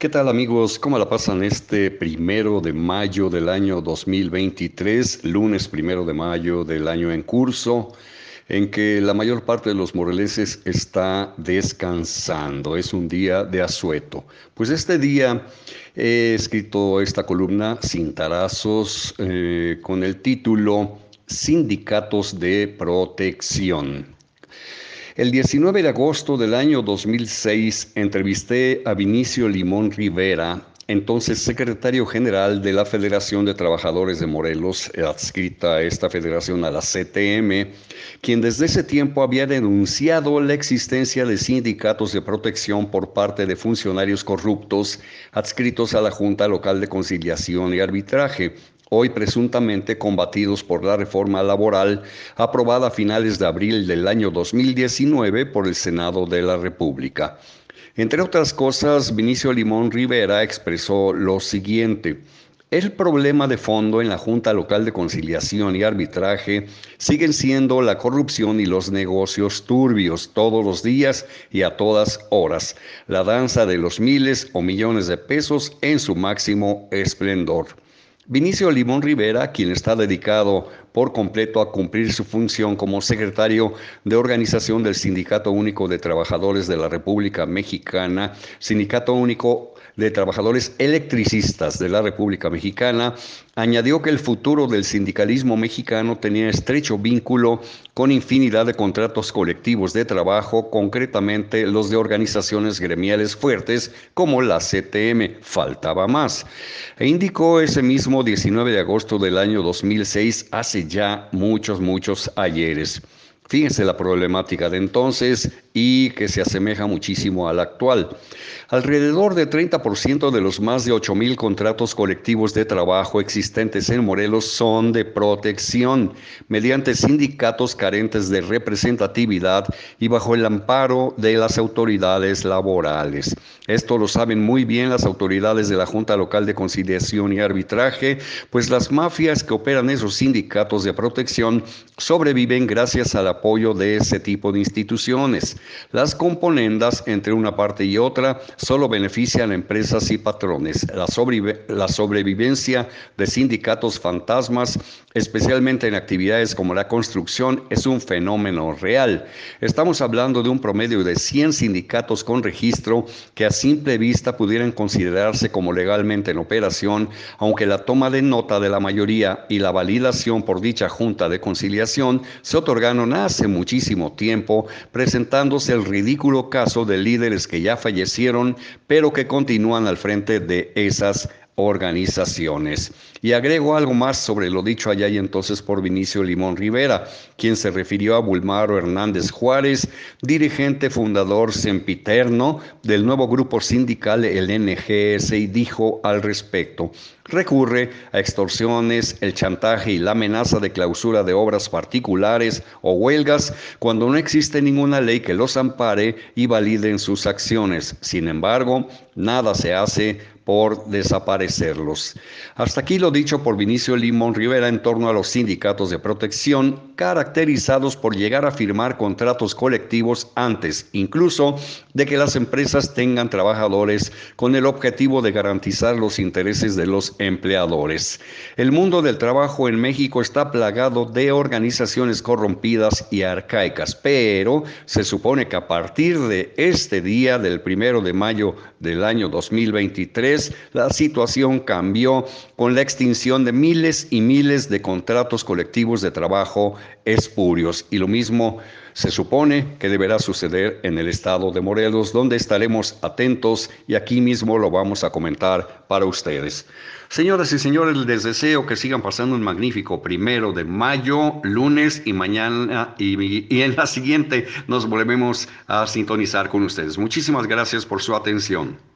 ¿Qué tal amigos? ¿Cómo la pasan este primero de mayo del año 2023, lunes primero de mayo del año en curso, en que la mayor parte de los moreleses está descansando? Es un día de asueto. Pues este día he escrito esta columna sin tarazos eh, con el título Sindicatos de Protección. El 19 de agosto del año 2006 entrevisté a Vinicio Limón Rivera, entonces secretario general de la Federación de Trabajadores de Morelos, adscrita a esta federación a la CTM, quien desde ese tiempo había denunciado la existencia de sindicatos de protección por parte de funcionarios corruptos adscritos a la Junta Local de Conciliación y Arbitraje, hoy presuntamente combatidos por la reforma laboral aprobada a finales de abril del año 2019 por el Senado de la República. Entre otras cosas, Vinicio Limón Rivera expresó lo siguiente. El problema de fondo en la Junta Local de Conciliación y Arbitraje siguen siendo la corrupción y los negocios turbios todos los días y a todas horas, la danza de los miles o millones de pesos en su máximo esplendor. Vinicio Limón Rivera, quien está dedicado por completo a cumplir su función como secretario de organización del Sindicato Único de Trabajadores de la República Mexicana, Sindicato Único de Trabajadores Electricistas de la República Mexicana, añadió que el futuro del sindicalismo mexicano tenía estrecho vínculo con infinidad de contratos colectivos de trabajo, concretamente los de organizaciones gremiales fuertes como la CTM. Faltaba más. E indicó ese mismo 19 de agosto del año 2006, hace ya muchos, muchos ayeres. Fíjense la problemática de entonces y que se asemeja muchísimo a la actual. Alrededor de 30% de los más de 8.000 contratos colectivos de trabajo existentes en Morelos son de protección mediante sindicatos carentes de representatividad y bajo el amparo de las autoridades laborales. Esto lo saben muy bien las autoridades de la Junta Local de Conciliación y Arbitraje, pues las mafias que operan esos sindicatos de protección sobreviven gracias al apoyo de ese tipo de instituciones. Las componendas entre una parte y otra solo benefician a empresas y patrones. La, la sobrevivencia de sindicatos fantasmas, especialmente en actividades como la construcción, es un fenómeno real. Estamos hablando de un promedio de 100 sindicatos con registro que a simple vista pudieran considerarse como legalmente en operación, aunque la toma de nota de la mayoría y la validación por dicha Junta de Conciliación se otorgaron hace muchísimo tiempo, presentando el ridículo caso de líderes que ya fallecieron, pero que continúan al frente de esas organizaciones. Y agrego algo más sobre lo dicho allá y entonces por Vinicio Limón Rivera, quien se refirió a Bulmaro Hernández Juárez, dirigente fundador sempiterno del nuevo grupo sindical el NGS y dijo al respecto, recurre a extorsiones, el chantaje y la amenaza de clausura de obras particulares o huelgas cuando no existe ninguna ley que los ampare y valide en sus acciones. Sin embargo, nada se hace por desaparecerlos. Hasta aquí lo dicho por Vinicio Limón Rivera en torno a los sindicatos de protección, caracterizados por llegar a firmar contratos colectivos antes, incluso de que las empresas tengan trabajadores con el objetivo de garantizar los intereses de los empleadores. El mundo del trabajo en México está plagado de organizaciones corrompidas y arcaicas, pero se supone que a partir de este día, del primero de mayo del año 2023, la situación cambió con la extinción de miles y miles de contratos colectivos de trabajo espurios. Y lo mismo se supone que deberá suceder en el estado de Morelos, donde estaremos atentos y aquí mismo lo vamos a comentar para ustedes. Señoras y señores, les deseo que sigan pasando un magnífico primero de mayo, lunes y mañana y, y en la siguiente nos volvemos a sintonizar con ustedes. Muchísimas gracias por su atención.